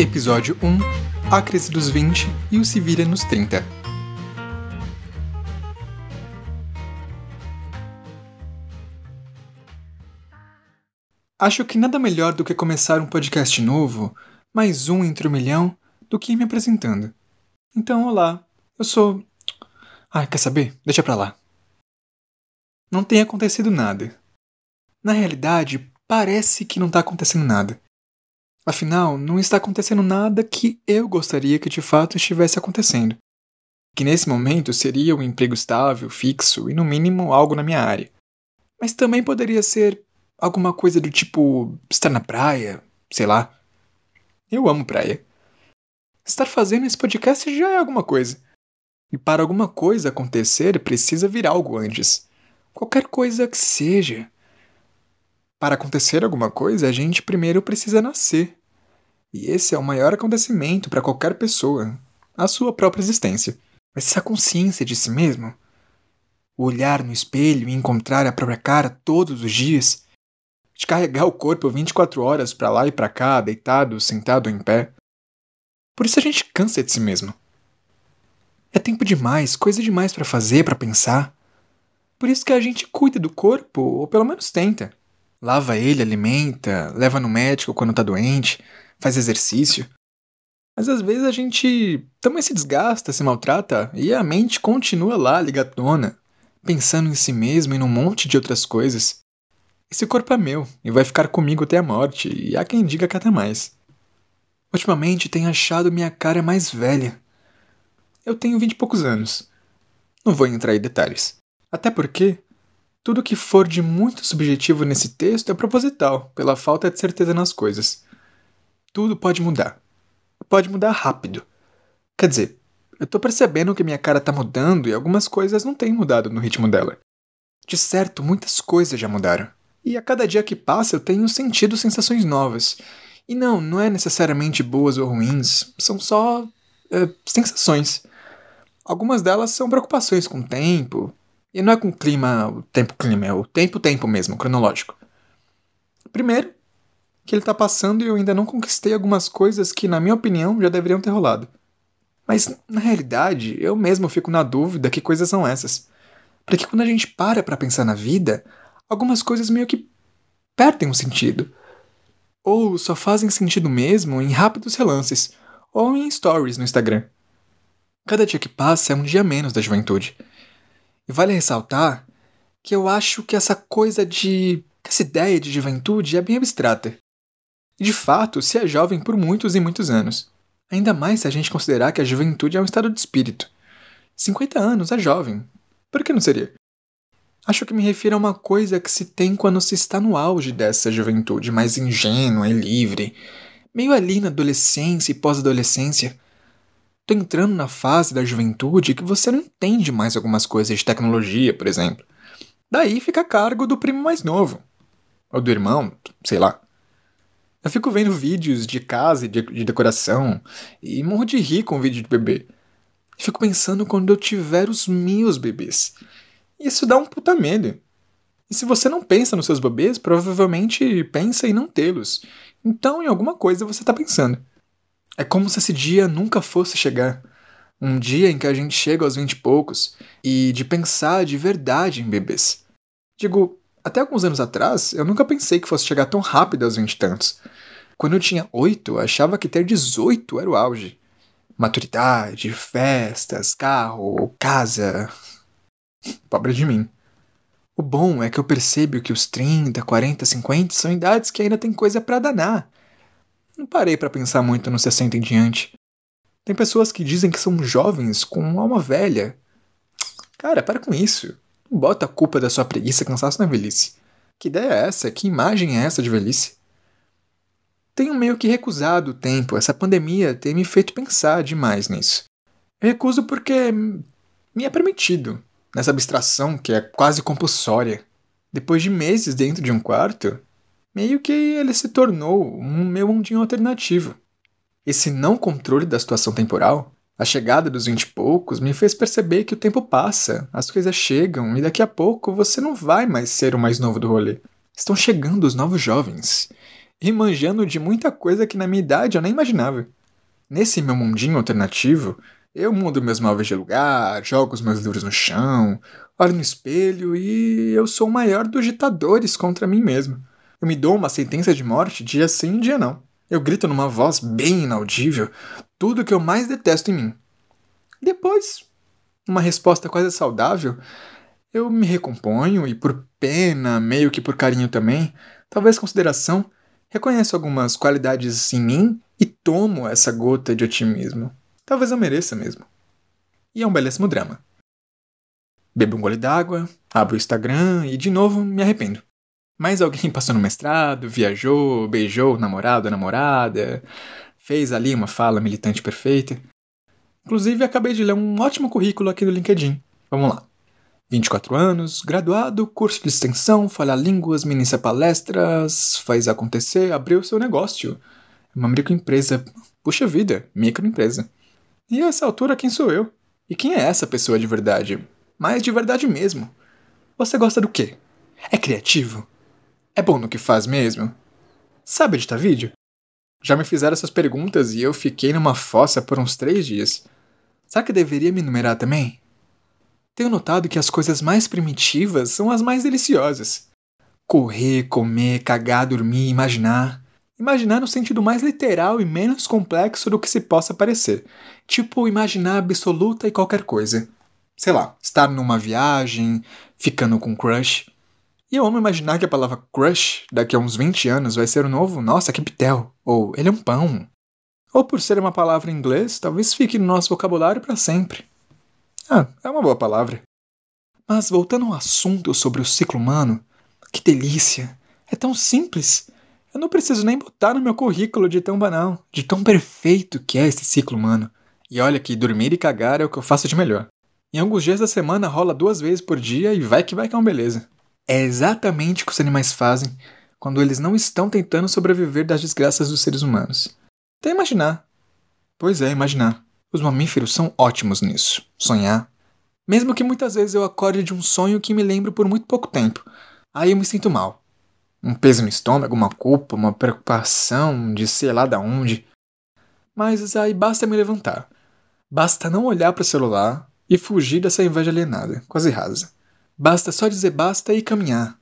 Episódio 1 A crise dos 20 e o se vira nos 30. Acho que nada melhor do que começar um podcast novo, mais um entre um milhão, do que ir me apresentando. Então, olá, eu sou. Ai, quer saber? Deixa pra lá. Não tem acontecido nada. Na realidade, parece que não tá acontecendo nada. Afinal, não está acontecendo nada que eu gostaria que de fato estivesse acontecendo. Que nesse momento seria um emprego estável, fixo e no mínimo algo na minha área. Mas também poderia ser alguma coisa do tipo estar na praia, sei lá. Eu amo praia. Estar fazendo esse podcast já é alguma coisa. E para alguma coisa acontecer, precisa vir algo antes. Qualquer coisa que seja. Para acontecer alguma coisa, a gente primeiro precisa nascer. E esse é o maior acontecimento para qualquer pessoa, a sua própria existência. Mas essa consciência de si mesmo, o olhar no espelho e encontrar a própria cara todos os dias, de carregar o corpo 24 horas para lá e para cá, deitado, sentado em pé. Por isso a gente cansa de si mesmo. É tempo demais, coisa demais para fazer, para pensar. Por isso que a gente cuida do corpo, ou pelo menos tenta. Lava ele, alimenta, leva no médico quando tá doente, faz exercício. Mas às vezes a gente também se desgasta, se maltrata e a mente continua lá ligatona, pensando em si mesmo e num monte de outras coisas. Esse corpo é meu e vai ficar comigo até a morte, e há quem diga que até mais. Ultimamente tenho achado minha cara mais velha. Eu tenho vinte e poucos anos. Não vou entrar em detalhes. Até porque tudo que for de muito subjetivo nesse texto é proposital, pela falta de certeza nas coisas. Tudo pode mudar. Pode mudar rápido. Quer dizer, eu tô percebendo que minha cara tá mudando e algumas coisas não têm mudado no ritmo dela. De certo, muitas coisas já mudaram. E a cada dia que passa eu tenho sentido sensações novas. E não, não é necessariamente boas ou ruins, são só é, sensações. Algumas delas são preocupações com o tempo, e não é com clima, o tempo-clima, é o tempo-tempo mesmo, cronológico. Primeiro, que ele tá passando e eu ainda não conquistei algumas coisas que, na minha opinião, já deveriam ter rolado. Mas, na realidade, eu mesmo fico na dúvida que coisas são essas. Porque quando a gente para pra pensar na vida, algumas coisas meio que perdem o um sentido. Ou só fazem sentido mesmo em rápidos relances, ou em stories no Instagram. Cada dia que passa é um dia menos da juventude. E vale ressaltar que eu acho que essa coisa de. essa ideia de juventude é bem abstrata. E de fato, se é jovem por muitos e muitos anos. Ainda mais se a gente considerar que a juventude é um estado de espírito. 50 anos é jovem. Por que não seria? Acho que me refiro a uma coisa que se tem quando se está no auge dessa juventude mais ingênua e livre, meio ali na adolescência e pós-adolescência tô entrando na fase da juventude que você não entende mais algumas coisas de tecnologia, por exemplo. Daí fica a cargo do primo mais novo. Ou do irmão, sei lá. Eu fico vendo vídeos de casa e de, de decoração e morro de rir com vídeo de bebê. Fico pensando quando eu tiver os meus bebês. Isso dá um puta medo. E se você não pensa nos seus bebês, provavelmente pensa em não tê-los. Então, em alguma coisa você está pensando. É como se esse dia nunca fosse chegar. Um dia em que a gente chega aos vinte e poucos e de pensar de verdade em bebês. Digo, até alguns anos atrás, eu nunca pensei que fosse chegar tão rápido aos vinte e tantos. Quando eu tinha oito, achava que ter dezoito era o auge. Maturidade, festas, carro, casa. Pobre de mim. O bom é que eu percebo que os 30, 40, 50 são idades que ainda tem coisa para danar. Não parei para pensar muito nos 60 em diante. Tem pessoas que dizem que são jovens com alma velha. Cara, para com isso. Não bota a culpa da sua preguiça e cansaço na velhice. Que ideia é essa? Que imagem é essa de velhice? Tenho meio que recusado o tempo. Essa pandemia tem me feito pensar demais nisso. Eu recuso porque me é permitido, nessa abstração que é quase compulsória. Depois de meses dentro de um quarto, meio que ele se tornou um meu mundinho alternativo. Esse não controle da situação temporal, a chegada dos vinte e poucos, me fez perceber que o tempo passa, as coisas chegam e daqui a pouco você não vai mais ser o mais novo do rolê. Estão chegando os novos jovens. e manjando de muita coisa que na minha idade eu nem imaginava. Nesse meu mundinho alternativo, eu mudo meus móveis de lugar, jogo os meus livros no chão, olho no espelho e eu sou o maior dos ditadores contra mim mesmo. Eu me dou uma sentença de morte dia sim dia não. Eu grito numa voz bem inaudível tudo que eu mais detesto em mim. Depois, uma resposta quase saudável, eu me recomponho e, por pena, meio que por carinho também, talvez consideração, reconheço algumas qualidades em mim e tomo essa gota de otimismo. Talvez eu mereça mesmo. E é um belíssimo drama. Bebo um gole d'água, abro o Instagram e de novo me arrependo. Mas alguém passou no mestrado, viajou, beijou o namorado, a namorada, fez ali uma fala militante perfeita. Inclusive, acabei de ler um ótimo currículo aqui no LinkedIn. Vamos lá. 24 anos, graduado, curso de extensão, fala línguas, ministra palestras, faz acontecer, abriu seu negócio. É uma microempresa. Puxa vida, microempresa. E a essa altura, quem sou eu? E quem é essa pessoa de verdade? Mas de verdade mesmo. Você gosta do quê? É criativo? É bom no que faz mesmo? Sabe editar vídeo? Já me fizeram essas perguntas e eu fiquei numa fossa por uns três dias. Será que deveria me enumerar também? Tenho notado que as coisas mais primitivas são as mais deliciosas. Correr, comer, cagar, dormir, imaginar. Imaginar no sentido mais literal e menos complexo do que se possa parecer. Tipo, imaginar absoluta e qualquer coisa. Sei lá, estar numa viagem, ficando com um crush. E eu amo imaginar que a palavra crush daqui a uns 20 anos vai ser o novo Nossa, que pitel, ou Ele é um pão. Ou por ser uma palavra em inglês, talvez fique no nosso vocabulário para sempre. Ah, é uma boa palavra. Mas voltando ao assunto sobre o ciclo humano, que delícia! É tão simples. Eu não preciso nem botar no meu currículo de tão banal, de tão perfeito que é esse ciclo humano. E olha que dormir e cagar é o que eu faço de melhor. Em alguns dias da semana rola duas vezes por dia e vai que vai que é uma beleza. É exatamente o que os animais fazem quando eles não estão tentando sobreviver das desgraças dos seres humanos. Até imaginar. Pois é, imaginar. Os mamíferos são ótimos nisso. Sonhar. Mesmo que muitas vezes eu acorde de um sonho que me lembro por muito pouco tempo. Aí eu me sinto mal um peso no estômago, uma culpa, uma preocupação de sei lá da onde. Mas aí basta me levantar. Basta não olhar para o celular e fugir dessa inveja alienada, quase rasa. Basta só dizer basta e caminhar.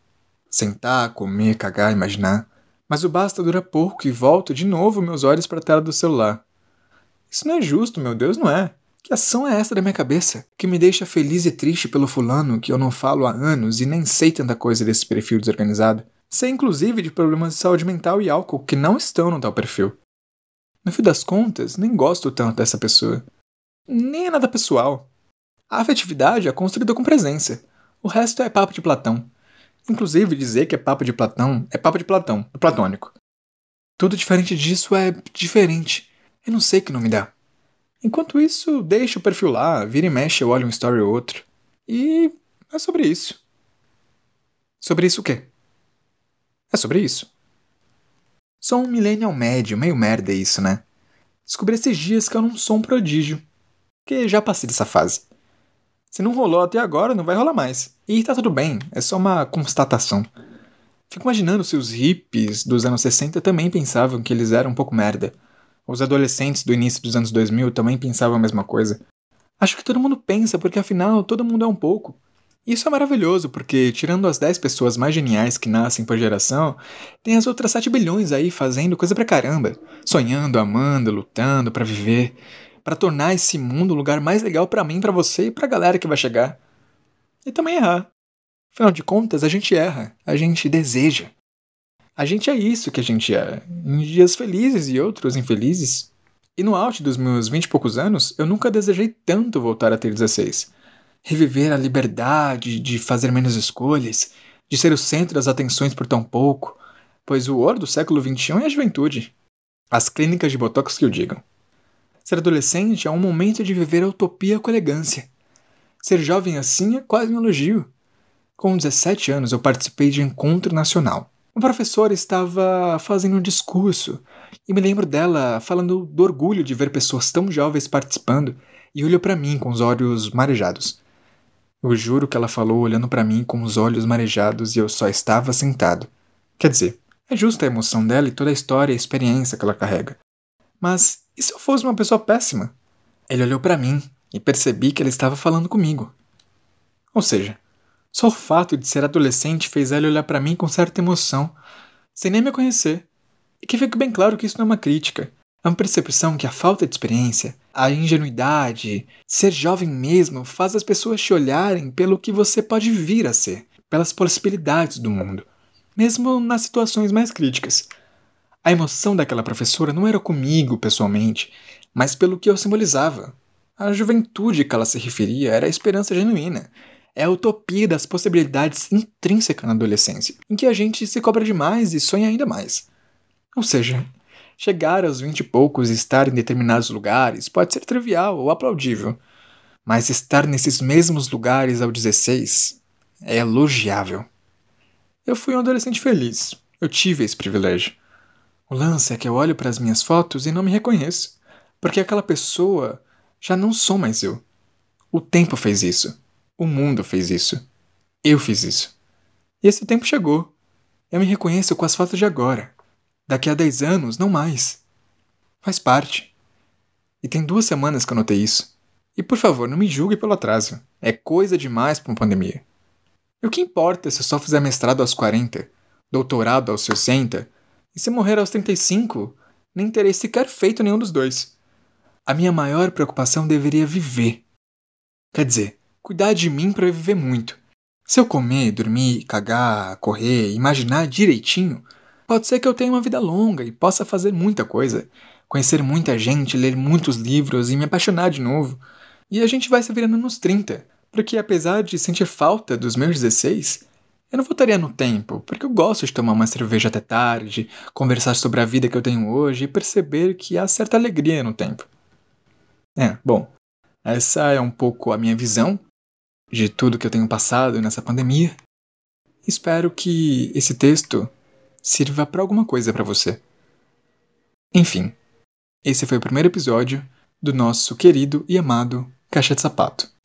Sentar, comer, cagar, imaginar. Mas o basta dura pouco e volto de novo meus olhos para a tela do celular. Isso não é justo, meu Deus, não é. Que ação é essa da minha cabeça? Que me deixa feliz e triste pelo fulano que eu não falo há anos e nem sei tanta coisa desse perfil desorganizado? Sei inclusive de problemas de saúde mental e álcool que não estão no tal perfil. No fim das contas, nem gosto tanto dessa pessoa. Nem é nada pessoal. A afetividade é construída com presença. O resto é papo de Platão. Inclusive, dizer que é papo de Platão é papo de Platão, é platônico. Tudo diferente disso é diferente. Eu não sei que nome dá. Enquanto isso, deixa o perfil lá, vira e mexe, eu olho um story ou outro. E é sobre isso. Sobre isso o quê? É sobre isso. Sou um millennial médio, meio merda isso, né? Descobri esses dias que eu não sou um prodígio. Que já passei dessa fase. Se não rolou até agora, não vai rolar mais. E tá tudo bem, é só uma constatação. Fico imaginando se os hippies dos anos 60 também pensavam que eles eram um pouco merda. Os adolescentes do início dos anos 2000 também pensavam a mesma coisa. Acho que todo mundo pensa, porque afinal todo mundo é um pouco. Isso é maravilhoso, porque tirando as 10 pessoas mais geniais que nascem por geração, tem as outras 7 bilhões aí fazendo coisa pra caramba, sonhando, amando, lutando para viver, para tornar esse mundo o lugar mais legal para mim, para você e pra galera que vai chegar. E também errar. Afinal de contas, a gente erra, a gente deseja. A gente é isso que a gente é, em dias felizes e outros infelizes. E no auge dos meus vinte e poucos anos, eu nunca desejei tanto voltar a ter 16 reviver a liberdade de fazer menos escolhas, de ser o centro das atenções por tão pouco, pois o ouro do século XXI é a juventude. As clínicas de botox que o digam. Ser adolescente é um momento de viver a utopia com elegância. Ser jovem assim é quase um elogio. Com 17 anos eu participei de encontro nacional. O professor estava fazendo um discurso e me lembro dela falando do orgulho de ver pessoas tão jovens participando e olhou para mim com os olhos marejados. Eu juro que ela falou olhando para mim com os olhos marejados e eu só estava sentado. Quer dizer, É justa a emoção dela e toda a história e experiência que ela carrega. Mas e se eu fosse uma pessoa péssima? Ele olhou para mim e percebi que ele estava falando comigo. Ou seja, só o fato de ser adolescente fez ele olhar para mim com certa emoção, sem nem me conhecer. E que fique bem claro que isso não é uma crítica. É uma percepção que a falta de experiência, a ingenuidade, ser jovem mesmo faz as pessoas te olharem pelo que você pode vir a ser, pelas possibilidades do mundo, mesmo nas situações mais críticas. A emoção daquela professora não era comigo pessoalmente, mas pelo que eu simbolizava. A juventude que ela se referia era a esperança genuína, é a utopia das possibilidades intrínseca na adolescência, em que a gente se cobra demais e sonha ainda mais. Ou seja, chegar aos vinte e poucos e estar em determinados lugares pode ser trivial ou aplaudível, mas estar nesses mesmos lugares aos 16 é elogiável. Eu fui um adolescente feliz. Eu tive esse privilégio. O lance é que eu olho para as minhas fotos e não me reconheço, porque aquela pessoa já não sou mais eu. O tempo fez isso. O mundo fez isso. Eu fiz isso. E esse tempo chegou. Eu me reconheço com as fotos de agora. Daqui a 10 anos, não mais. Faz parte. E tem duas semanas que eu notei isso. E por favor, não me julgue pelo atraso. É coisa demais para uma pandemia. E o que importa se eu só fizer mestrado aos 40, doutorado aos 60, e se morrer aos 35, nem terei sequer feito nenhum dos dois. A minha maior preocupação deveria viver. Quer dizer, cuidar de mim para viver muito. Se eu comer, dormir, cagar, correr, imaginar direitinho, pode ser que eu tenha uma vida longa e possa fazer muita coisa, conhecer muita gente, ler muitos livros e me apaixonar de novo. E a gente vai se virando nos 30, porque apesar de sentir falta dos meus 16, eu não voltaria no tempo, porque eu gosto de tomar uma cerveja até tarde, conversar sobre a vida que eu tenho hoje e perceber que há certa alegria no tempo. É, bom, essa é um pouco a minha visão de tudo que eu tenho passado nessa pandemia. Espero que esse texto sirva para alguma coisa para você. Enfim, esse foi o primeiro episódio do nosso querido e amado Caixa de Sapato.